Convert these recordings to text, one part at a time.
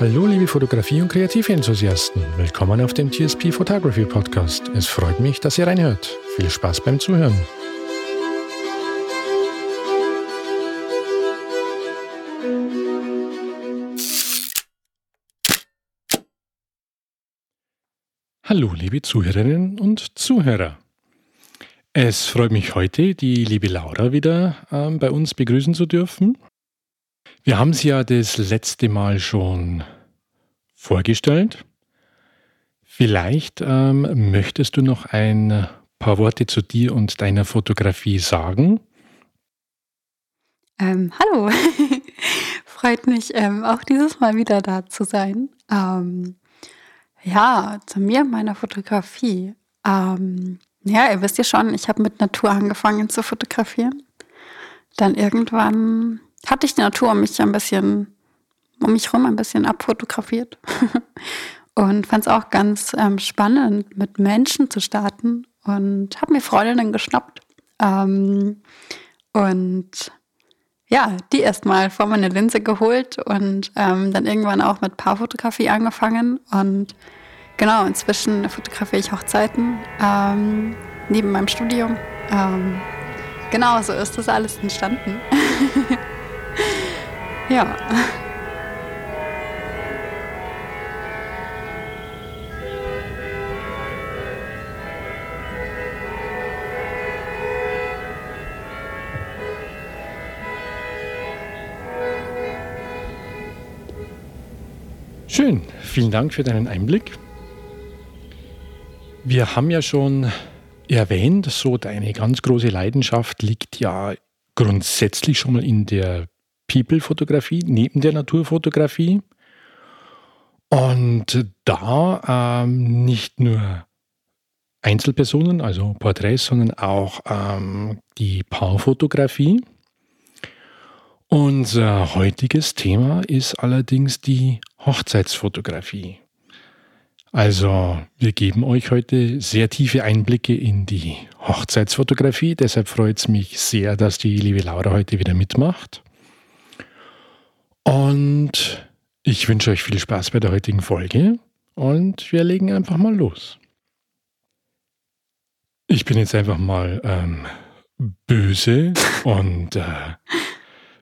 Hallo liebe Fotografie- und Kreativenthusiasten, willkommen auf dem TSP Photography Podcast. Es freut mich, dass ihr reinhört. Viel Spaß beim Zuhören. Hallo liebe Zuhörerinnen und Zuhörer. Es freut mich heute, die liebe Laura wieder äh, bei uns begrüßen zu dürfen. Wir haben sie ja das letzte Mal schon vorgestellt. Vielleicht ähm, möchtest du noch ein paar Worte zu dir und deiner Fotografie sagen. Ähm, hallo, freut mich ähm, auch dieses Mal wieder da zu sein. Ähm, ja, zu mir und meiner Fotografie. Ähm, ja, ihr wisst ja schon, ich habe mit Natur angefangen zu fotografieren. Dann irgendwann hatte ich die Natur um mich ein bisschen, um mich herum ein bisschen abfotografiert. und fand es auch ganz ähm, spannend, mit Menschen zu starten und habe mir Freundinnen geschnappt. Ähm, und ja, die erstmal vor meine Linse geholt und ähm, dann irgendwann auch mit Paarfotografie angefangen. Und genau, inzwischen fotografiere ich Hochzeiten ähm, neben meinem Studium. Ähm, genau, so ist das alles entstanden. Ja. Schön, vielen Dank für deinen Einblick. Wir haben ja schon erwähnt, so deine ganz große Leidenschaft liegt ja grundsätzlich schon mal in der People-Fotografie neben der Naturfotografie. Und da ähm, nicht nur Einzelpersonen, also Porträts, sondern auch ähm, die Paarfotografie. Unser heutiges Thema ist allerdings die Hochzeitsfotografie. Also wir geben euch heute sehr tiefe Einblicke in die Hochzeitsfotografie. Deshalb freut es mich sehr, dass die liebe Laura heute wieder mitmacht. Und ich wünsche euch viel Spaß bei der heutigen Folge und wir legen einfach mal los. Ich bin jetzt einfach mal ähm, böse und äh,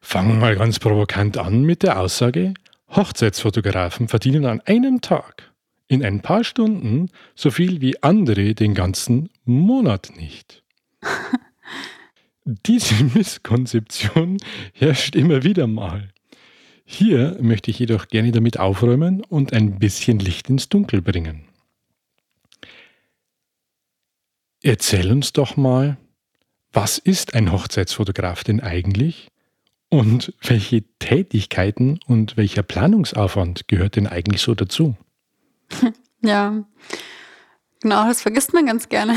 fange mal ganz provokant an mit der Aussage, Hochzeitsfotografen verdienen an einem Tag in ein paar Stunden so viel wie andere den ganzen Monat nicht. Diese Misskonzeption herrscht immer wieder mal. Hier möchte ich jedoch gerne damit aufräumen und ein bisschen Licht ins Dunkel bringen. Erzähl uns doch mal, was ist ein Hochzeitsfotograf denn eigentlich und welche Tätigkeiten und welcher Planungsaufwand gehört denn eigentlich so dazu? Ja, genau, das vergisst man ganz gerne.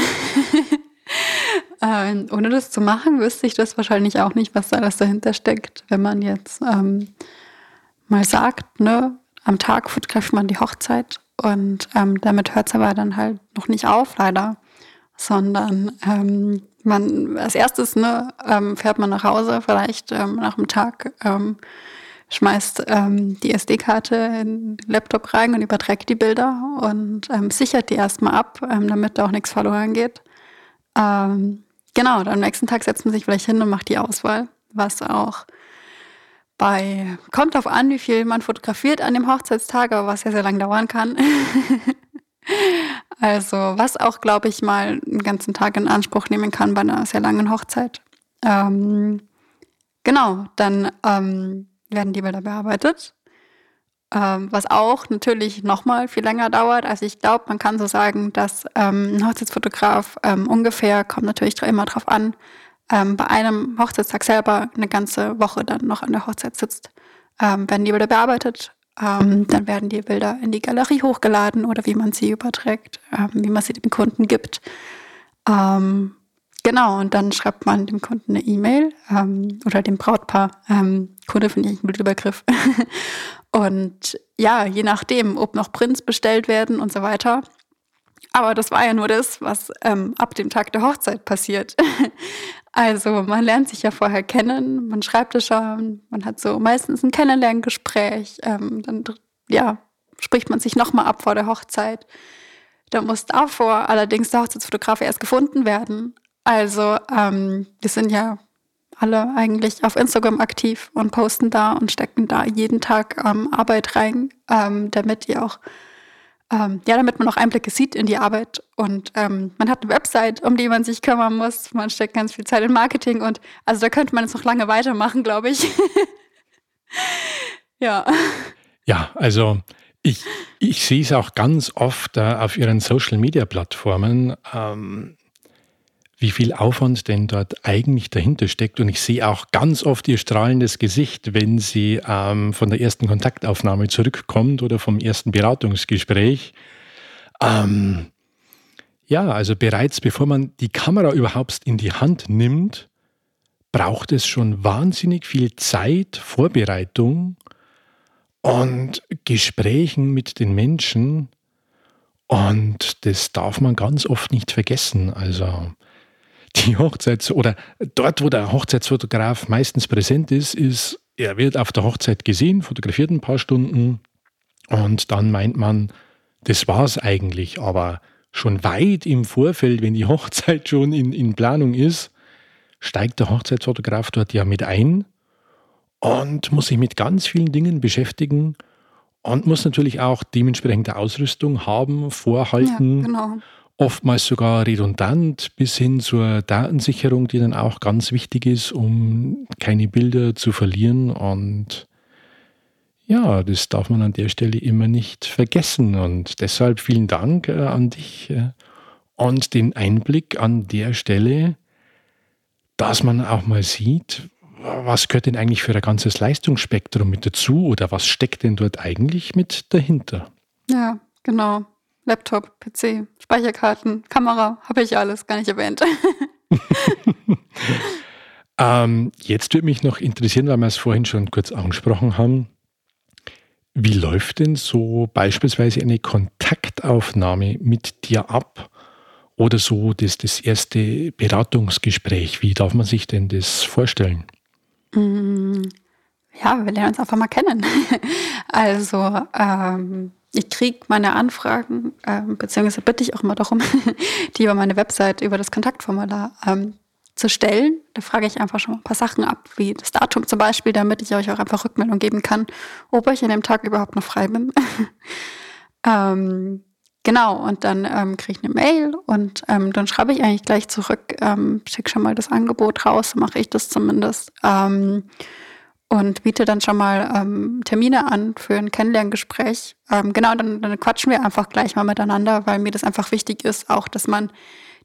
äh, ohne das zu machen, wüsste ich das wahrscheinlich auch nicht, was da alles dahinter steckt, wenn man jetzt ähm, mal sagt, ne, am Tag fotografiert man die Hochzeit und ähm, damit hört es aber dann halt noch nicht auf, leider, sondern ähm, man als erstes ne, ähm, fährt man nach Hause, vielleicht ähm, nach dem Tag, ähm, schmeißt ähm, die SD-Karte in den Laptop rein und überträgt die Bilder und sichert die erstmal ab, damit da auch nichts verloren geht. Genau, dann am nächsten Tag setzt man sich vielleicht hin und macht die Auswahl, was auch bei, kommt auf an, wie viel man fotografiert an dem Hochzeitstag, aber was ja sehr lang dauern kann. also, was auch, glaube ich, mal einen ganzen Tag in Anspruch nehmen kann bei einer sehr langen Hochzeit. Ähm, genau, dann ähm, werden die Bilder bearbeitet. Ähm, was auch natürlich nochmal viel länger dauert. Also ich glaube, man kann so sagen, dass ähm, ein Hochzeitsfotograf ähm, ungefähr, kommt natürlich immer drauf an, ähm, bei einem Hochzeitstag selber eine ganze Woche dann noch an der Hochzeit sitzt, ähm, werden die Bilder bearbeitet. Ähm, dann werden die Bilder in die Galerie hochgeladen oder wie man sie überträgt, ähm, wie man sie dem Kunden gibt. Ähm, genau, und dann schreibt man dem Kunden eine E-Mail ähm, oder dem Brautpaar. Kunde finde ich ein guter Begriff. und ja, je nachdem, ob noch Prints bestellt werden und so weiter, aber das war ja nur das, was ähm, ab dem Tag der Hochzeit passiert. also man lernt sich ja vorher kennen, man schreibt es schon, man hat so meistens ein Kennenlerngespräch, ähm, dann ja, spricht man sich nochmal ab vor der Hochzeit. Da muss davor allerdings der Hochzeitsfotograf erst gefunden werden. Also ähm, wir sind ja alle eigentlich auf Instagram aktiv und posten da und stecken da jeden Tag ähm, Arbeit rein, ähm, damit ihr auch, ähm, ja, damit man auch Einblicke sieht in die Arbeit. Und ähm, man hat eine Website, um die man sich kümmern muss. Man steckt ganz viel Zeit in Marketing und also da könnte man jetzt noch lange weitermachen, glaube ich. ja. Ja, also ich, ich sehe es auch ganz oft äh, auf ihren Social-Media-Plattformen, ähm, wie viel Aufwand denn dort eigentlich dahinter steckt. Und ich sehe auch ganz oft ihr strahlendes Gesicht, wenn sie ähm, von der ersten Kontaktaufnahme zurückkommt oder vom ersten Beratungsgespräch. Ähm, ja, also bereits bevor man die Kamera überhaupt in die Hand nimmt, braucht es schon wahnsinnig viel Zeit, Vorbereitung und Gesprächen mit den Menschen. Und das darf man ganz oft nicht vergessen. Also die Hochzeits- oder dort, wo der Hochzeitsfotograf meistens präsent ist, ist, er wird auf der Hochzeit gesehen, fotografiert ein paar Stunden und dann meint man, das war's eigentlich. Aber schon weit im Vorfeld, wenn die Hochzeit schon in, in Planung ist, steigt der Hochzeitsfotograf dort ja mit ein und muss sich mit ganz vielen Dingen beschäftigen und muss natürlich auch dementsprechende Ausrüstung haben, vorhalten. Ja, genau. Oftmals sogar redundant bis hin zur Datensicherung, die dann auch ganz wichtig ist, um keine Bilder zu verlieren. Und ja, das darf man an der Stelle immer nicht vergessen. Und deshalb vielen Dank äh, an dich äh, und den Einblick an der Stelle, dass man auch mal sieht, was gehört denn eigentlich für ein ganzes Leistungsspektrum mit dazu oder was steckt denn dort eigentlich mit dahinter? Ja, genau. Laptop, PC, Speicherkarten, Kamera, habe ich alles gar nicht erwähnt. ähm, jetzt würde mich noch interessieren, weil wir es vorhin schon kurz angesprochen haben. Wie läuft denn so beispielsweise eine Kontaktaufnahme mit dir ab? Oder so das, das erste Beratungsgespräch? Wie darf man sich denn das vorstellen? Mm, ja, wir lernen uns einfach mal kennen. also, ähm, ich kriege meine Anfragen, ähm, beziehungsweise bitte ich auch immer darum, die über meine Website, über das Kontaktformular ähm, zu stellen. Da frage ich einfach schon mal ein paar Sachen ab, wie das Datum zum Beispiel, damit ich euch auch einfach Rückmeldung geben kann, ob ich an dem Tag überhaupt noch frei bin. ähm, genau, und dann ähm, kriege ich eine Mail und ähm, dann schreibe ich eigentlich gleich zurück, ähm, schicke schon mal das Angebot raus, mache ich das zumindest. Und biete dann schon mal ähm, Termine an für ein Kennenlerngespräch. Ähm, genau, dann, dann quatschen wir einfach gleich mal miteinander, weil mir das einfach wichtig ist, auch, dass man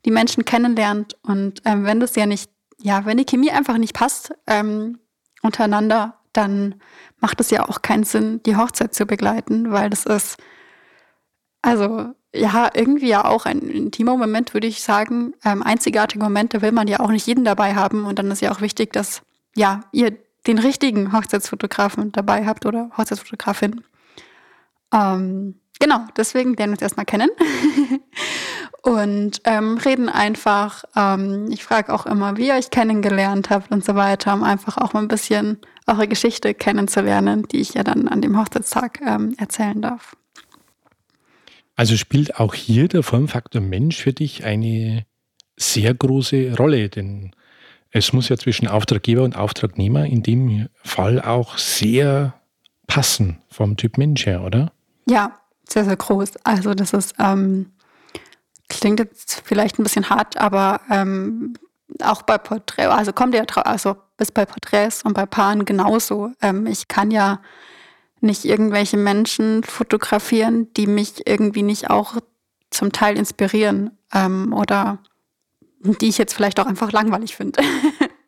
die Menschen kennenlernt. Und ähm, wenn das ja nicht, ja, wenn die Chemie einfach nicht passt ähm, untereinander, dann macht es ja auch keinen Sinn, die Hochzeit zu begleiten, weil das ist, also ja, irgendwie ja auch ein intimer Moment, würde ich sagen. Ähm, einzigartige Momente will man ja auch nicht jeden dabei haben. Und dann ist ja auch wichtig, dass ja, ihr den richtigen Hochzeitsfotografen dabei habt oder Hochzeitsfotografin. Ähm, genau, deswegen lernen wir uns erstmal kennen und ähm, reden einfach. Ähm, ich frage auch immer, wie ihr euch kennengelernt habt und so weiter, um einfach auch mal ein bisschen eure Geschichte kennenzulernen, die ich ja dann an dem Hochzeitstag ähm, erzählen darf. Also spielt auch hier der Formfaktor Mensch für dich eine sehr große Rolle, denn es muss ja zwischen Auftraggeber und Auftragnehmer in dem Fall auch sehr passen vom Typ Mensch her, oder? Ja, sehr, sehr groß. Also das ist, ähm, klingt jetzt vielleicht ein bisschen hart, aber ähm, auch bei Porträt, also kommt ja, also bis bei Porträts und bei Paaren genauso. Ähm, ich kann ja nicht irgendwelche Menschen fotografieren, die mich irgendwie nicht auch zum Teil inspirieren ähm, oder die ich jetzt vielleicht auch einfach langweilig finde.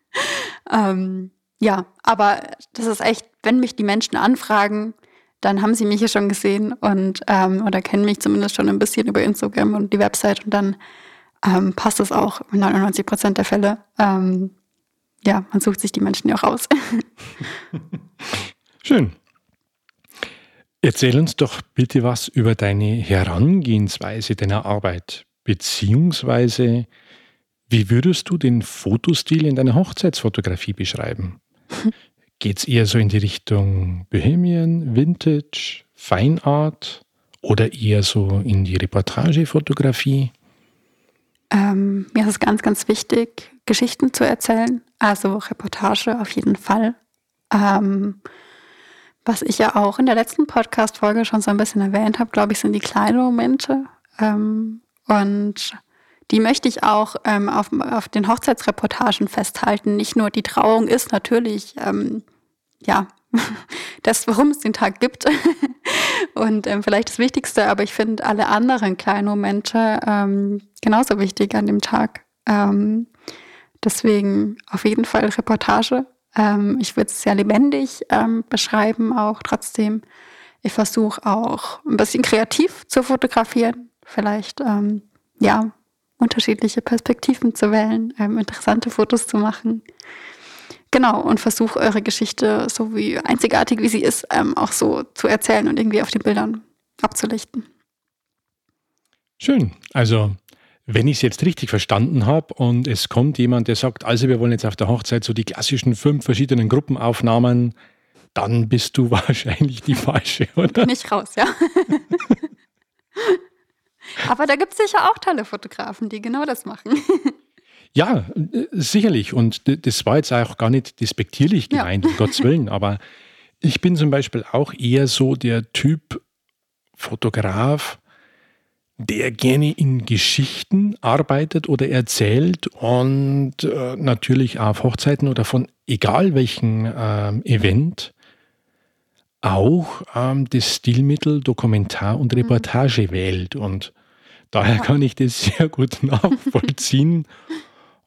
ähm, ja, aber das ist echt, wenn mich die Menschen anfragen, dann haben sie mich ja schon gesehen und ähm, oder kennen mich zumindest schon ein bisschen über Instagram und die Website und dann ähm, passt es auch in 99 Prozent der Fälle. Ähm, ja, man sucht sich die Menschen ja auch aus. Schön. Erzähl uns doch bitte was über deine Herangehensweise deiner Arbeit, beziehungsweise wie würdest du den Fotostil in deiner Hochzeitsfotografie beschreiben? Geht es eher so in die Richtung Bohemian, Vintage, Feinart oder eher so in die Reportagefotografie? Ähm, mir ist es ganz, ganz wichtig, Geschichten zu erzählen. Also Reportage auf jeden Fall. Ähm, was ich ja auch in der letzten Podcast-Folge schon so ein bisschen erwähnt habe, glaube ich, sind die kleinen Momente. Ähm, und die möchte ich auch ähm, auf, auf den Hochzeitsreportagen festhalten. Nicht nur die Trauung ist natürlich, ähm, ja, das, warum es den Tag gibt. und ähm, vielleicht das Wichtigste, aber ich finde alle anderen kleinen Momente ähm, genauso wichtig an dem Tag. Ähm, deswegen auf jeden Fall Reportage. Ähm, ich würde es sehr lebendig ähm, beschreiben, auch trotzdem. Ich versuche auch ein bisschen kreativ zu fotografieren. Vielleicht, ähm, ja, unterschiedliche Perspektiven zu wählen, interessante Fotos zu machen. Genau, und versuche eure Geschichte, so wie einzigartig wie sie ist, ähm, auch so zu erzählen und irgendwie auf den Bildern abzulichten. Schön. Also, wenn ich es jetzt richtig verstanden habe und es kommt jemand, der sagt, also wir wollen jetzt auf der Hochzeit so die klassischen fünf verschiedenen Gruppenaufnahmen, dann bist du wahrscheinlich die falsche, oder? Nicht raus, ja. Aber da gibt es sicher auch tolle Fotografen, die genau das machen. Ja, äh, sicherlich. Und das war jetzt auch gar nicht despektierlich gemeint, ja. um Gottes Willen. Aber ich bin zum Beispiel auch eher so der Typ Fotograf, der gerne in Geschichten arbeitet oder erzählt und äh, natürlich auf Hochzeiten oder von egal welchem ähm, Event auch ähm, das Stilmittel Dokumentar und mhm. Reportage mhm. wählt. Und daher kann ich das sehr gut nachvollziehen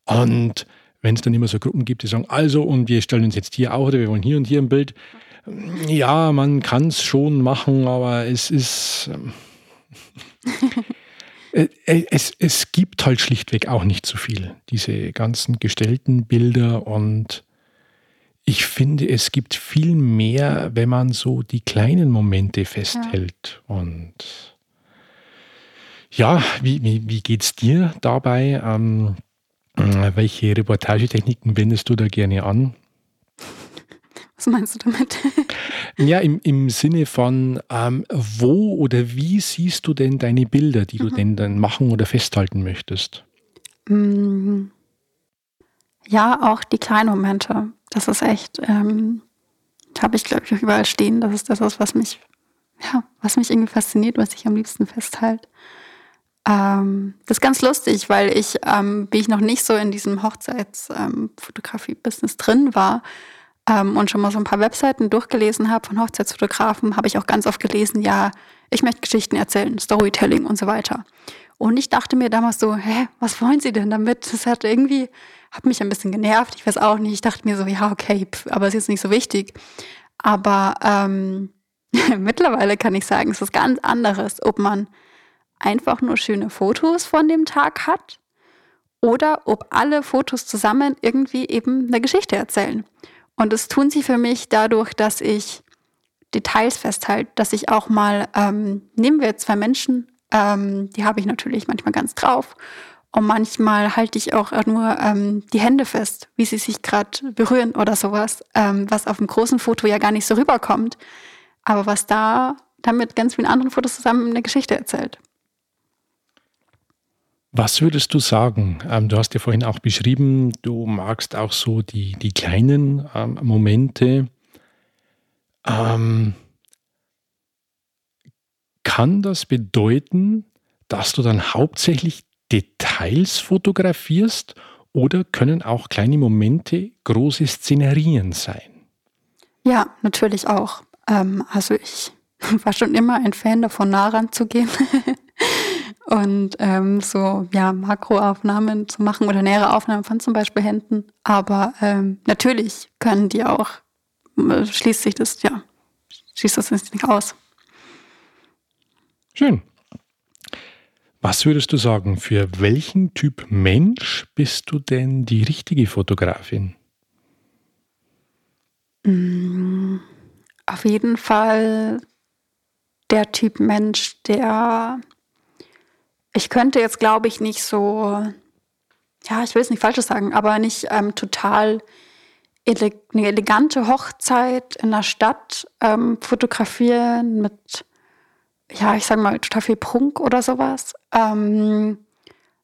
und wenn es dann immer so Gruppen gibt, die sagen, also, und wir stellen uns jetzt hier auch oder wir wollen hier und hier ein Bild. Ja, man kann es schon machen, aber es ist. Ähm, äh, äh, es, es gibt halt schlichtweg auch nicht so viel, diese ganzen gestellten Bilder. Und ich finde, es gibt viel mehr, wenn man so die kleinen Momente festhält. Ja. Und ja, wie, wie, wie geht es dir dabei? Ähm, äh, welche Reportagetechniken wendest du da gerne an? Was meinst du damit? Ja, im, im Sinne von, ähm, wo oder wie siehst du denn deine Bilder, die du mhm. denn dann machen oder festhalten möchtest? Mm. Ja, auch die kleinen Momente. Das ist echt, ähm, habe ich glaube ich auch überall stehen. Das ist das, was mich, ja, was mich irgendwie fasziniert, was ich am liebsten festhalte. Ähm, das ist ganz lustig, weil ich, ähm, wie ich noch nicht so in diesem Hochzeitsfotografie-Business ähm, drin war ähm, und schon mal so ein paar Webseiten durchgelesen habe von Hochzeitsfotografen, habe ich auch ganz oft gelesen, ja, ich möchte Geschichten erzählen, Storytelling und so weiter. Und ich dachte mir damals so, hä, was wollen Sie denn damit? Das hat irgendwie, hat mich ein bisschen genervt, ich weiß auch nicht. Ich dachte mir so, ja, okay, pf, aber es ist jetzt nicht so wichtig. Aber ähm, mittlerweile kann ich sagen, es ist ganz anderes, ob man einfach nur schöne Fotos von dem Tag hat oder ob alle Fotos zusammen irgendwie eben eine Geschichte erzählen. Und das tun sie für mich dadurch, dass ich Details festhalte, dass ich auch mal, ähm, nehmen wir zwei Menschen, ähm, die habe ich natürlich manchmal ganz drauf. Und manchmal halte ich auch nur ähm, die Hände fest, wie sie sich gerade berühren oder sowas, ähm, was auf dem großen Foto ja gar nicht so rüberkommt. Aber was da dann mit ganz vielen anderen Fotos zusammen eine Geschichte erzählt. Was würdest du sagen? Ähm, du hast ja vorhin auch beschrieben, du magst auch so die, die kleinen ähm, Momente. Ähm, kann das bedeuten, dass du dann hauptsächlich Details fotografierst oder können auch kleine Momente große Szenerien sein? Ja, natürlich auch. Ähm, also ich war schon immer ein Fan davon, nah ranzugehen. und ähm, so ja Makroaufnahmen zu machen oder nähere Aufnahmen von zum Beispiel Händen. Aber ähm, natürlich können die auch, äh, schließt sich das, ja, schließt das nicht aus. Schön. Was würdest du sagen, für welchen Typ Mensch bist du denn die richtige Fotografin? Mm, auf jeden Fall der Typ Mensch, der ich könnte jetzt, glaube ich, nicht so, ja, ich will es nicht Falsches sagen, aber nicht ähm, total ele eine elegante Hochzeit in der Stadt ähm, fotografieren mit, ja, ich sag mal, total viel Prunk oder sowas, ähm,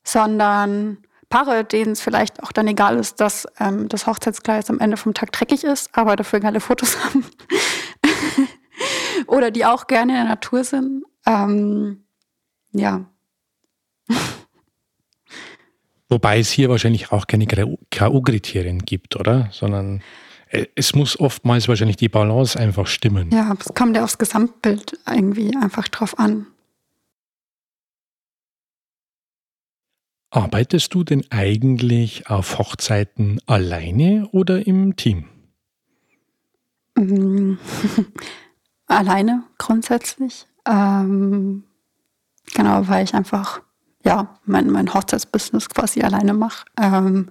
sondern Paare, denen es vielleicht auch dann egal ist, dass ähm, das Hochzeitskleid am Ende vom Tag dreckig ist, aber dafür geile Fotos haben. oder die auch gerne in der Natur sind. Ähm, ja. Wobei es hier wahrscheinlich auch keine K.O.-Kriterien gibt, oder? Sondern äh, es muss oftmals wahrscheinlich die Balance einfach stimmen. Ja, es kommt ja aufs Gesamtbild irgendwie einfach drauf an. Arbeitest du denn eigentlich auf Hochzeiten alleine oder im Team? alleine grundsätzlich. Ähm, genau, weil ich einfach ja, mein, mein Hochzeitsbusiness quasi alleine mache. Ähm,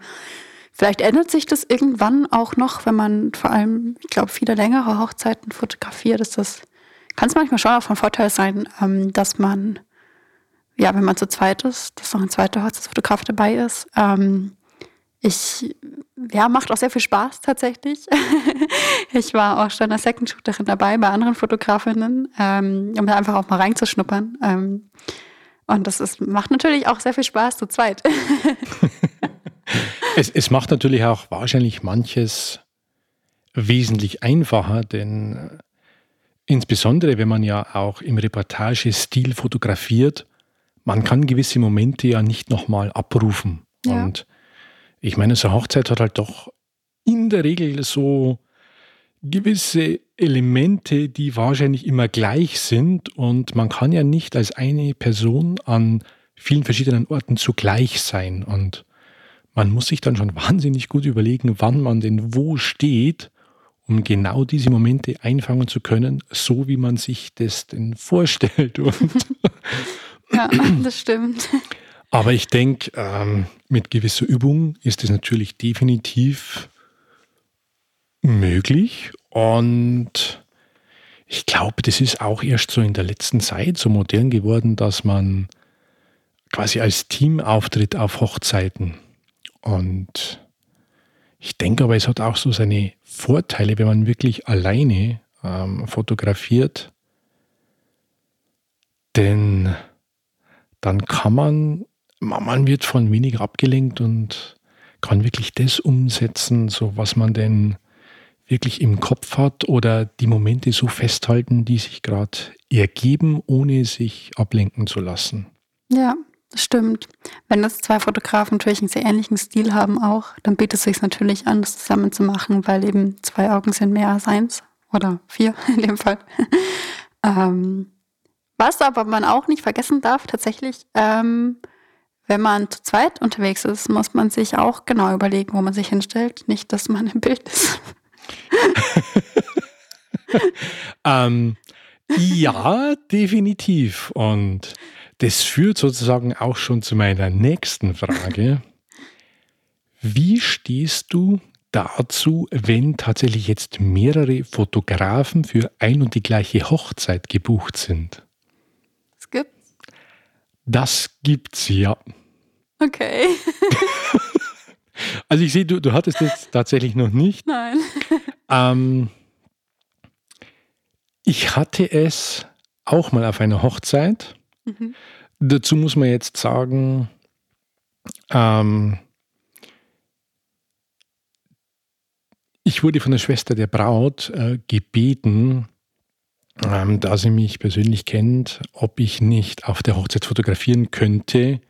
vielleicht ändert sich das irgendwann auch noch, wenn man vor allem, ich glaube, viele längere Hochzeiten fotografiert, ist das, kann es manchmal schon auch von Vorteil sein, ähm, dass man, ja, wenn man zu zweit ist, dass noch ein zweiter Hochzeitsfotograf dabei ist. Ähm, ich, ja, macht auch sehr viel Spaß tatsächlich. ich war auch schon als Second Shooterin dabei bei anderen Fotografinnen, ähm, um da einfach auch mal reinzuschnuppern. Und das ist, macht natürlich auch sehr viel Spaß zu zweit. es, es macht natürlich auch wahrscheinlich manches wesentlich einfacher, denn äh, insbesondere wenn man ja auch im Reportagestil fotografiert, man kann gewisse Momente ja nicht nochmal abrufen. Ja. Und ich meine, so eine Hochzeit hat halt doch in der Regel so gewisse Elemente, die wahrscheinlich immer gleich sind und man kann ja nicht als eine Person an vielen verschiedenen Orten zugleich sein und man muss sich dann schon wahnsinnig gut überlegen, wann man denn wo steht, um genau diese Momente einfangen zu können, so wie man sich das denn vorstellt. ja, das stimmt. Aber ich denke, ähm, mit gewisser Übung ist es natürlich definitiv möglich und ich glaube, das ist auch erst so in der letzten Zeit so modern geworden, dass man quasi als Team auftritt auf Hochzeiten. Und ich denke aber, es hat auch so seine Vorteile, wenn man wirklich alleine ähm, fotografiert. Denn dann kann man, man wird von wenig abgelenkt und kann wirklich das umsetzen, so was man denn wirklich im Kopf hat oder die Momente so festhalten, die sich gerade ergeben, ohne sich ablenken zu lassen. Ja, das stimmt. Wenn das zwei Fotografen natürlich einen sehr ähnlichen Stil haben auch, dann bietet es sich natürlich an, das zusammen zu machen, weil eben zwei Augen sind mehr als eins oder vier in dem Fall. ähm, was aber man auch nicht vergessen darf, tatsächlich, ähm, wenn man zu zweit unterwegs ist, muss man sich auch genau überlegen, wo man sich hinstellt. Nicht, dass man im Bild ist. ähm, ja, definitiv. Und das führt sozusagen auch schon zu meiner nächsten Frage. Wie stehst du dazu, wenn tatsächlich jetzt mehrere Fotografen für ein und die gleiche Hochzeit gebucht sind? Das gibt's. Das gibt's, ja. Okay. Also ich sehe, du, du hattest das tatsächlich noch nicht. Nein. Ähm, ich hatte es auch mal auf einer Hochzeit. Mhm. Dazu muss man jetzt sagen, ähm, ich wurde von der Schwester der Braut äh, gebeten, ähm, da sie mich persönlich kennt, ob ich nicht auf der Hochzeit fotografieren könnte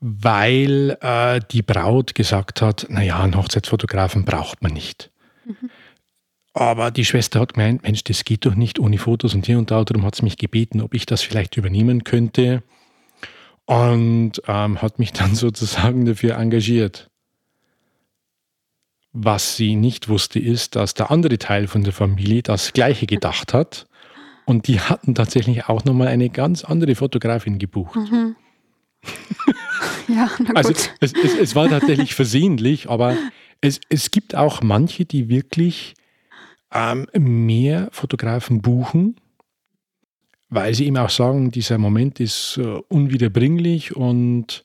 weil äh, die Braut gesagt hat, naja, einen Hochzeitsfotografen braucht man nicht. Mhm. Aber die Schwester hat gemeint, Mensch, das geht doch nicht ohne Fotos und hier und da. Darum hat sie mich gebeten, ob ich das vielleicht übernehmen könnte. Und ähm, hat mich dann sozusagen dafür engagiert. Was sie nicht wusste, ist, dass der andere Teil von der Familie das Gleiche gedacht hat. Und die hatten tatsächlich auch nochmal eine ganz andere Fotografin gebucht. Mhm. Ja, na also gut. Also es, es, es, war tatsächlich versehentlich, aber es, es gibt auch manche, die wirklich ähm, mehr Fotografen buchen, weil sie eben auch sagen, dieser Moment ist äh, unwiederbringlich und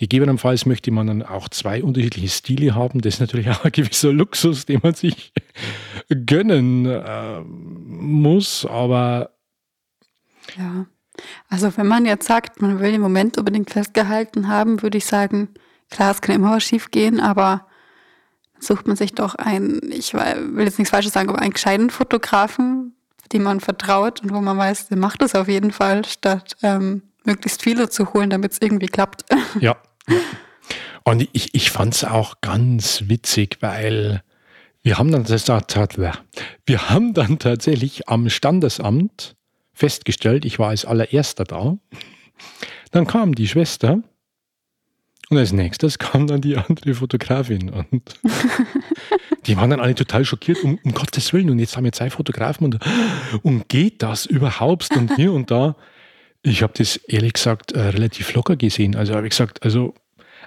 Gegebenenfalls möchte man dann auch zwei unterschiedliche Stile haben. Das ist natürlich auch ein gewisser Luxus, den man sich gönnen äh, muss. Aber ja, also wenn man jetzt sagt, man will den Moment unbedingt festgehalten haben, würde ich sagen, klar, es kann immer was schief gehen, aber sucht man sich doch einen, ich will jetzt nichts Falsches sagen, aber einen gescheiten Fotografen, dem man vertraut und wo man weiß, der macht es auf jeden Fall, statt ähm, möglichst viele zu holen, damit es irgendwie klappt. Ja. Und ich, ich fand es auch ganz witzig, weil wir haben dann wir haben dann tatsächlich am Standesamt festgestellt, ich war als allererster da. Dann kam die Schwester und als nächstes kam dann die andere Fotografin und die waren dann alle total schockiert, um, um Gottes Willen. Und jetzt haben wir zwei Fotografen und, und geht das überhaupt und hier und da. Ich habe das ehrlich gesagt äh, relativ locker gesehen. Also habe ich gesagt, also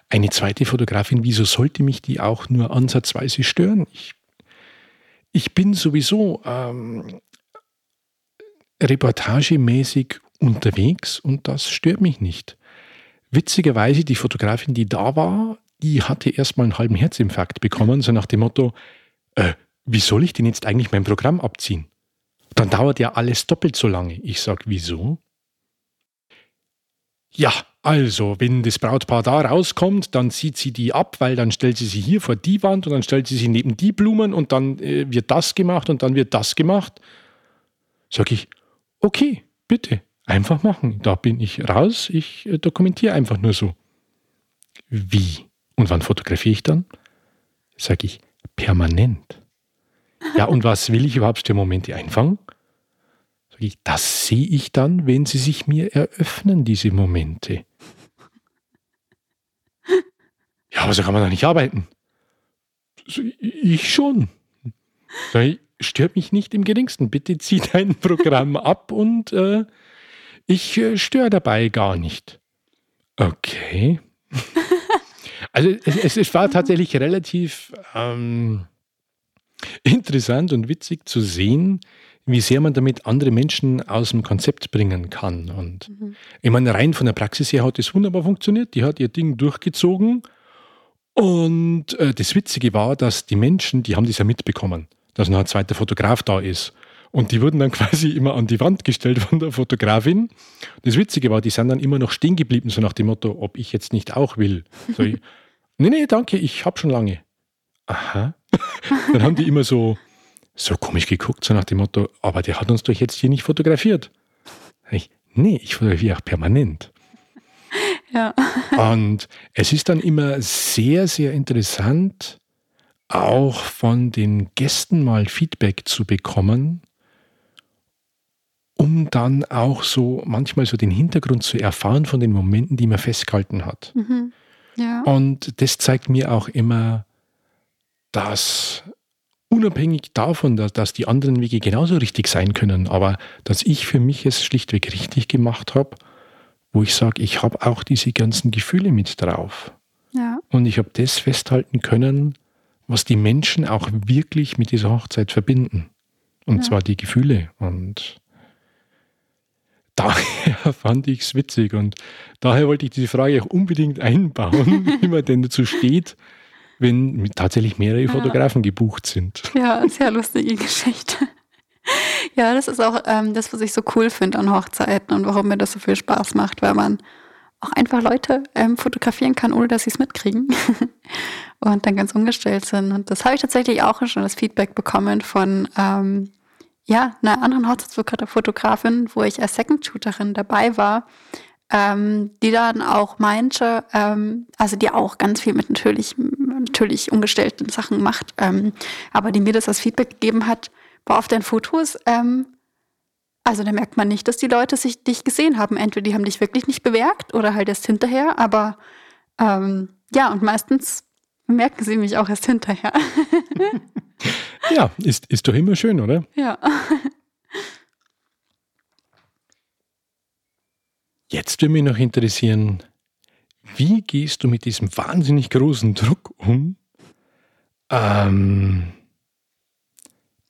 eine zweite Fotografin, wieso sollte mich die auch nur ansatzweise stören? Ich, ich bin sowieso ähm, reportagemäßig unterwegs und das stört mich nicht. Witzigerweise, die Fotografin, die da war, die hatte erstmal einen halben Herzinfarkt bekommen, so nach dem Motto, äh, wie soll ich denn jetzt eigentlich mein Programm abziehen? Dann dauert ja alles doppelt so lange. Ich sage, wieso? Ja, also, wenn das Brautpaar da rauskommt, dann zieht sie die ab, weil dann stellt sie sie hier vor die Wand und dann stellt sie sie neben die Blumen und dann äh, wird das gemacht und dann wird das gemacht. Sag ich, okay, bitte, einfach machen. Da bin ich raus, ich äh, dokumentiere einfach nur so. Wie? Und wann fotografiere ich dann? Sag ich, permanent. Ja, und was will ich überhaupt für Momente einfangen? Sag ich, das sehe ich dann, wenn sie sich mir eröffnen, diese Momente. Ja, aber so kann man doch nicht arbeiten. Ich schon. Sag ich, stört mich nicht im geringsten. Bitte zieh dein Programm ab und äh, ich äh, störe dabei gar nicht. Okay. Also es, es, war tatsächlich relativ ähm, interessant und witzig zu sehen, wie sehr man damit andere Menschen aus dem Konzept bringen kann. Und mhm. ich meine, rein von der Praxis her hat das wunderbar funktioniert. Die hat ihr Ding durchgezogen. Und äh, das Witzige war, dass die Menschen, die haben das ja mitbekommen dass noch ein zweiter Fotograf da ist. Und die wurden dann quasi immer an die Wand gestellt von der Fotografin. Das Witzige war, die sind dann immer noch stehen geblieben, so nach dem Motto, ob ich jetzt nicht auch will. So, ich, nee, nee, danke, ich habe schon lange. Aha. dann haben die immer so, so komisch geguckt, so nach dem Motto, aber der hat uns doch jetzt hier nicht fotografiert. Ich, nee, ich fotografiere auch permanent. Ja. Und es ist dann immer sehr, sehr interessant, auch von den Gästen mal Feedback zu bekommen, um dann auch so manchmal so den Hintergrund zu erfahren von den Momenten, die man festgehalten hat. Mhm. Ja. Und das zeigt mir auch immer, dass unabhängig davon, dass, dass die anderen Wege genauso richtig sein können, aber dass ich für mich es schlichtweg richtig gemacht habe, wo ich sage, ich habe auch diese ganzen Gefühle mit drauf. Ja. Und ich habe das festhalten können, was die Menschen auch wirklich mit dieser Hochzeit verbinden. Und ja. zwar die Gefühle. Und daher fand ich es witzig. Und daher wollte ich diese Frage auch unbedingt einbauen, wie man denn dazu steht, wenn tatsächlich mehrere Fotografen gebucht sind. Ja, sehr lustige Geschichte. Ja, das ist auch ähm, das, was ich so cool finde an Hochzeiten und warum mir das so viel Spaß macht, weil man auch einfach Leute ähm, fotografieren kann, ohne dass sie es mitkriegen und dann ganz umgestellt sind. Und das habe ich tatsächlich auch schon das Feedback bekommen von ähm, ja, einer anderen Hochzeitsfotografin, wo ich als Second Shooterin dabei war, ähm, die dann auch meinte, ähm, also die auch ganz viel mit natürlich, natürlich umgestellten Sachen macht, ähm, aber die mir das als Feedback gegeben hat, war auf den Fotos, ähm, also da merkt man nicht, dass die Leute sich dich gesehen haben. Entweder die haben dich wirklich nicht bewerkt oder halt erst hinterher, aber ähm, ja, und meistens merken sie mich auch erst hinterher. ja, ist, ist doch immer schön, oder? Ja. Jetzt würde mich noch interessieren, wie gehst du mit diesem wahnsinnig großen Druck um, ähm,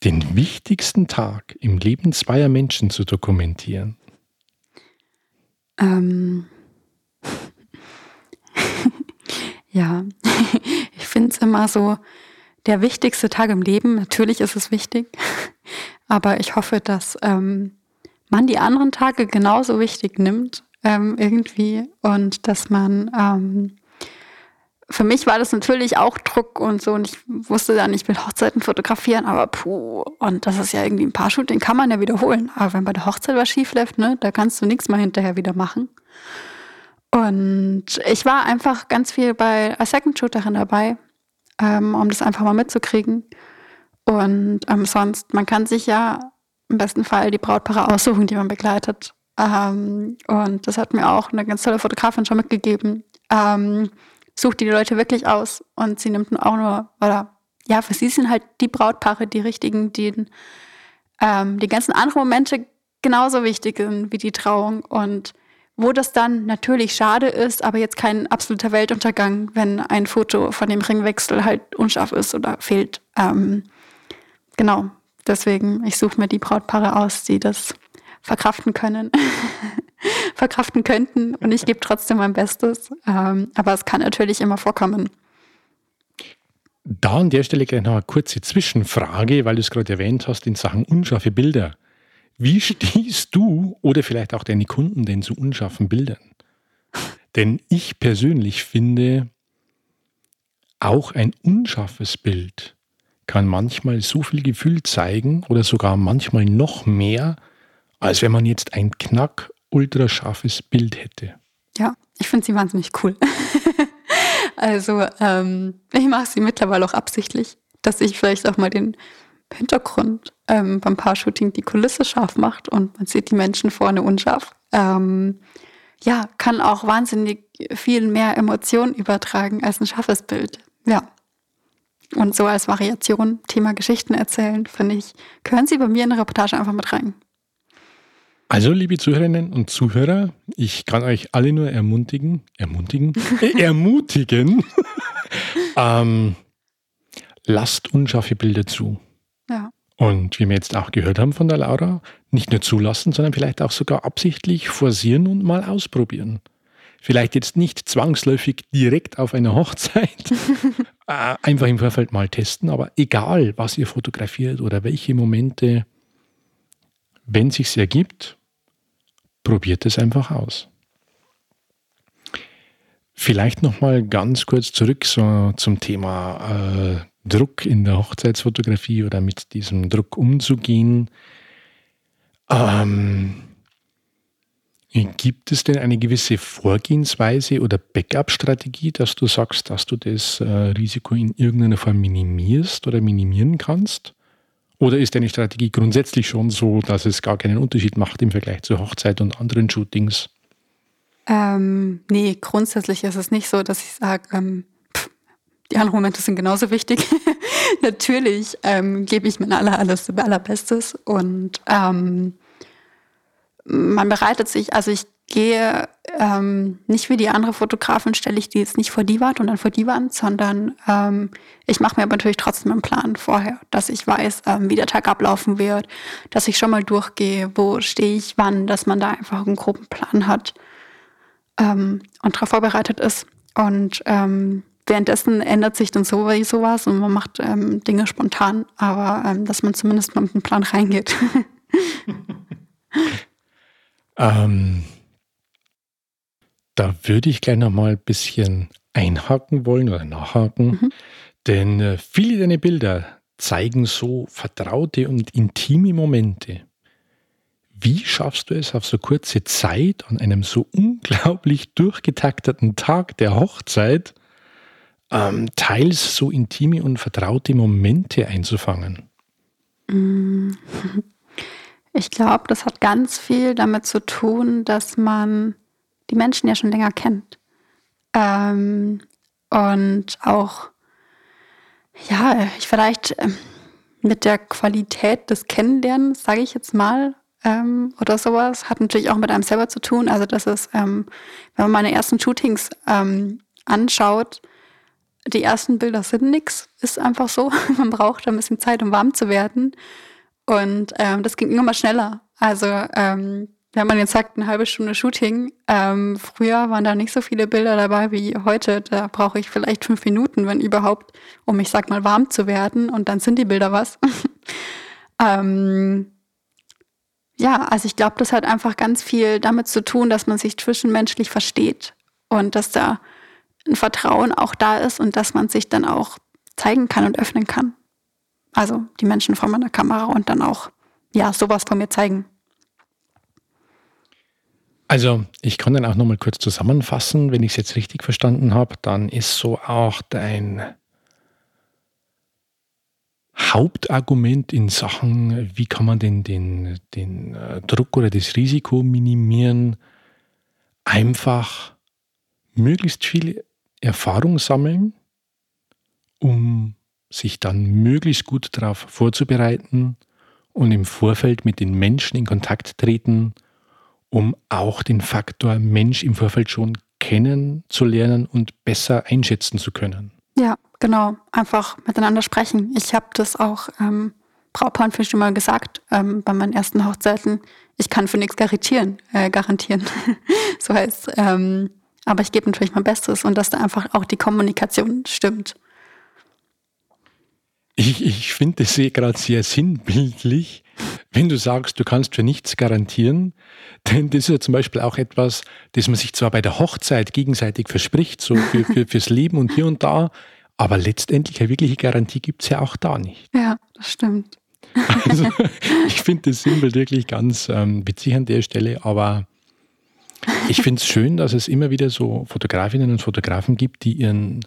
den wichtigsten Tag im Leben zweier Menschen zu dokumentieren? Ähm. Ja, finde es immer so der wichtigste Tag im Leben. Natürlich ist es wichtig, aber ich hoffe, dass ähm, man die anderen Tage genauso wichtig nimmt ähm, irgendwie und dass man ähm, für mich war das natürlich auch Druck und so und ich wusste dann, ich will Hochzeiten fotografieren, aber puh, und das ist ja irgendwie ein Paar-Shoot, den kann man ja wiederholen. Aber wenn bei der Hochzeit was schief läuft, ne, da kannst du nichts mal hinterher wieder machen. Und ich war einfach ganz viel bei A Second Shooterin dabei, ähm, um das einfach mal mitzukriegen. Und ähm, sonst, man kann sich ja im besten Fall die Brautpaare aussuchen, die man begleitet. Ähm, und das hat mir auch eine ganz tolle Fotografin schon mitgegeben. Ähm, sucht die Leute wirklich aus und sie nimmt auch nur, oder ja, für sie sind halt die Brautpaare die richtigen, die ähm, die ganzen anderen Momente genauso wichtig sind wie die Trauung und wo das dann natürlich schade ist, aber jetzt kein absoluter Weltuntergang, wenn ein Foto von dem Ringwechsel halt unscharf ist oder fehlt. Ähm, genau, deswegen, ich suche mir die Brautpaare aus, die das verkraften können. verkraften könnten und ich gebe trotzdem mein Bestes. Ähm, aber es kann natürlich immer vorkommen. Da an der Stelle gleich noch eine kurze Zwischenfrage, weil du es gerade erwähnt hast in Sachen unscharfe Bilder. Wie stehst du oder vielleicht auch deine Kunden denn zu unscharfen Bildern? Denn ich persönlich finde, auch ein unscharfes Bild kann manchmal so viel Gefühl zeigen oder sogar manchmal noch mehr, als wenn man jetzt ein knack ultrascharfes Bild hätte. Ja, ich finde sie wahnsinnig cool. also ähm, ich mache sie mittlerweile auch absichtlich, dass ich vielleicht auch mal den Hintergrund ähm, beim Paar-Shooting die Kulisse scharf macht und man sieht die Menschen vorne unscharf. Ähm, ja, kann auch wahnsinnig viel mehr Emotionen übertragen als ein scharfes Bild. Ja. Und so als Variation, Thema Geschichten erzählen, finde ich, gehören Sie bei mir in eine Reportage einfach mit rein. Also, liebe Zuhörerinnen und Zuhörer, ich kann euch alle nur ermutigen, ermutigen, äh, ermutigen, ähm, lasst unscharfe Bilder zu. Ja. Und wie wir jetzt auch gehört haben von der Laura, nicht nur zulassen, sondern vielleicht auch sogar absichtlich forcieren und mal ausprobieren. Vielleicht jetzt nicht zwangsläufig direkt auf einer Hochzeit, äh, einfach im Vorfeld mal testen, aber egal, was ihr fotografiert oder welche Momente, wenn es sich ergibt, probiert es einfach aus. Vielleicht noch mal ganz kurz zurück so zum Thema äh, Druck in der Hochzeitsfotografie oder mit diesem Druck umzugehen. Ähm, gibt es denn eine gewisse Vorgehensweise oder Backup-Strategie, dass du sagst, dass du das äh, Risiko in irgendeiner Form minimierst oder minimieren kannst? Oder ist deine Strategie grundsätzlich schon so, dass es gar keinen Unterschied macht im Vergleich zur Hochzeit und anderen Shootings? Ähm, nee, grundsätzlich ist es nicht so, dass ich sage, ähm, die anderen Momente sind genauso wichtig. Natürlich ähm, gebe ich mein aller, alles, allerbestes und ähm, man bereitet sich, also ich gehe ähm, nicht wie die andere Fotografin, stelle ich die jetzt nicht vor die Wand und dann vor die Wand, sondern ähm, ich mache mir aber natürlich trotzdem einen Plan vorher, dass ich weiß, ähm, wie der Tag ablaufen wird, dass ich schon mal durchgehe, wo stehe ich wann, dass man da einfach einen groben Plan hat ähm, und darauf vorbereitet ist. Und ähm, währenddessen ändert sich dann sowieso was und man macht ähm, Dinge spontan, aber dass man zumindest mal mit einem Plan reingeht. ähm da würde ich gleich nochmal ein bisschen einhaken wollen oder nachhaken, mhm. denn äh, viele deiner Bilder zeigen so vertraute und intime Momente. Wie schaffst du es auf so kurze Zeit an einem so unglaublich durchgetakteten Tag der Hochzeit, ähm, teils so intime und vertraute Momente einzufangen? Mm. Ich glaube, das hat ganz viel damit zu tun, dass man die Menschen ja schon länger kennt. Ähm, und auch, ja, ich vielleicht ähm, mit der Qualität des Kennenlernens, sage ich jetzt mal, ähm, oder sowas, hat natürlich auch mit einem selber zu tun. Also das ist, ähm, wenn man meine ersten Shootings ähm, anschaut, die ersten Bilder sind nichts, ist einfach so. Man braucht ein bisschen Zeit, um warm zu werden. Und ähm, das ging immer schneller. Also ähm, wenn man jetzt sagt, eine halbe Stunde Shooting, ähm, früher waren da nicht so viele Bilder dabei wie heute. Da brauche ich vielleicht fünf Minuten, wenn überhaupt, um ich sag mal warm zu werden und dann sind die Bilder was. ähm, ja, also ich glaube, das hat einfach ganz viel damit zu tun, dass man sich zwischenmenschlich versteht und dass da ein Vertrauen auch da ist und dass man sich dann auch zeigen kann und öffnen kann. Also die Menschen vor meiner Kamera und dann auch, ja, sowas von mir zeigen. Also ich kann dann auch nochmal kurz zusammenfassen, wenn ich es jetzt richtig verstanden habe, dann ist so auch dein Hauptargument in Sachen, wie kann man denn den, den äh, Druck oder das Risiko minimieren, einfach möglichst viel Erfahrung sammeln, um sich dann möglichst gut darauf vorzubereiten und im Vorfeld mit den Menschen in Kontakt treten, um auch den Faktor Mensch im Vorfeld schon kennenzulernen und besser einschätzen zu können. Ja, genau. Einfach miteinander sprechen. Ich habe das auch ähm, Brautpaaren schon mal gesagt ähm, bei meinen ersten Hochzeiten. Ich kann für nichts garantieren. Äh, garantieren. so heißt ähm, aber ich gebe natürlich mein Bestes und dass da einfach auch die Kommunikation stimmt. Ich, ich finde das gerade sehr sinnbildlich, wenn du sagst, du kannst für nichts garantieren, denn das ist ja zum Beispiel auch etwas, das man sich zwar bei der Hochzeit gegenseitig verspricht, so für, für, fürs Leben und hier und da, aber letztendlich eine wirkliche Garantie gibt es ja auch da nicht. Ja, das stimmt. Also, ich finde das Sinnbild wirklich ganz ähm, witzig an der Stelle, aber ich finde es schön, dass es immer wieder so Fotografinnen und Fotografen gibt, die ihren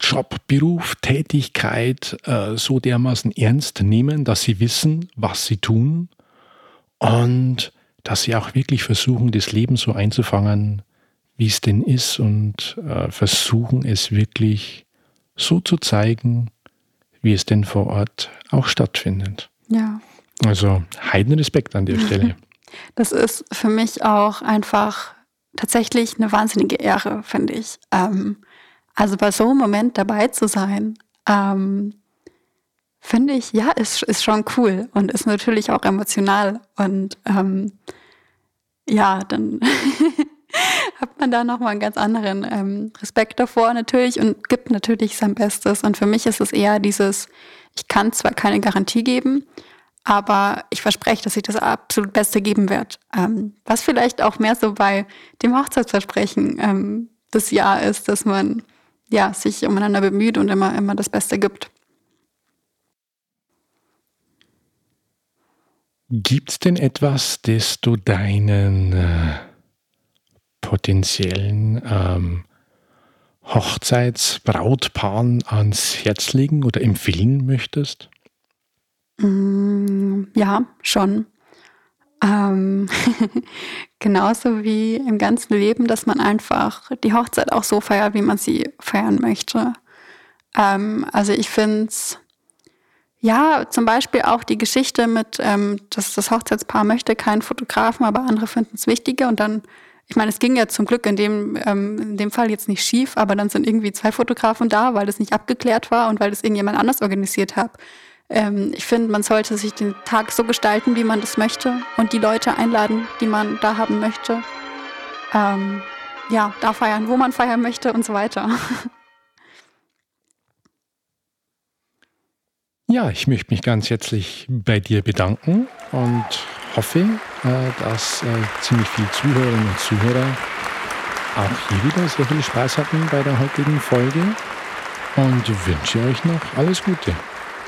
Job, Beruf, Tätigkeit äh, so dermaßen ernst nehmen, dass sie wissen, was sie tun und dass sie auch wirklich versuchen, das Leben so einzufangen, wie es denn ist und äh, versuchen es wirklich so zu zeigen, wie es denn vor Ort auch stattfindet. Ja. Also Heidenrespekt an der Stelle. Das ist für mich auch einfach tatsächlich eine wahnsinnige Ehre, finde ich. Ähm, also bei so einem Moment dabei zu sein, ähm, finde ich, ja, ist, ist schon cool und ist natürlich auch emotional. Und ähm, ja, dann hat man da nochmal einen ganz anderen ähm, Respekt davor natürlich und gibt natürlich sein Bestes. Und für mich ist es eher dieses, ich kann zwar keine Garantie geben, aber ich verspreche, dass ich das absolut Beste geben werde. Ähm, was vielleicht auch mehr so bei dem Hochzeitsversprechen ähm, des Jahr ist, dass man ja, sich umeinander bemüht und immer, immer das Beste gibt. Gibt es denn etwas, das du deinen äh, potenziellen ähm, Hochzeitsbrautpaaren ans Herz legen oder empfehlen möchtest? Mm, ja, schon. Ähm, genauso wie im ganzen Leben, dass man einfach die Hochzeit auch so feiert, wie man sie feiern möchte. Ähm, also ich finde es, ja, zum Beispiel auch die Geschichte mit, ähm, dass das Hochzeitspaar möchte keinen Fotografen, aber andere finden es wichtiger und dann ich meine, es ging ja zum Glück in dem, ähm, in dem Fall jetzt nicht schief, aber dann sind irgendwie zwei Fotografen da, weil das nicht abgeklärt war und weil das irgendjemand anders organisiert hat. Ähm, ich finde, man sollte sich den Tag so gestalten, wie man das möchte und die Leute einladen, die man da haben möchte. Ähm, ja, da feiern, wo man feiern möchte und so weiter. Ja, ich möchte mich ganz herzlich bei dir bedanken und hoffe, äh, dass äh, ziemlich viele Zuhörerinnen und Zuhörer auch hier wieder sehr viel Spaß hatten bei der heutigen Folge und wünsche euch noch alles Gute.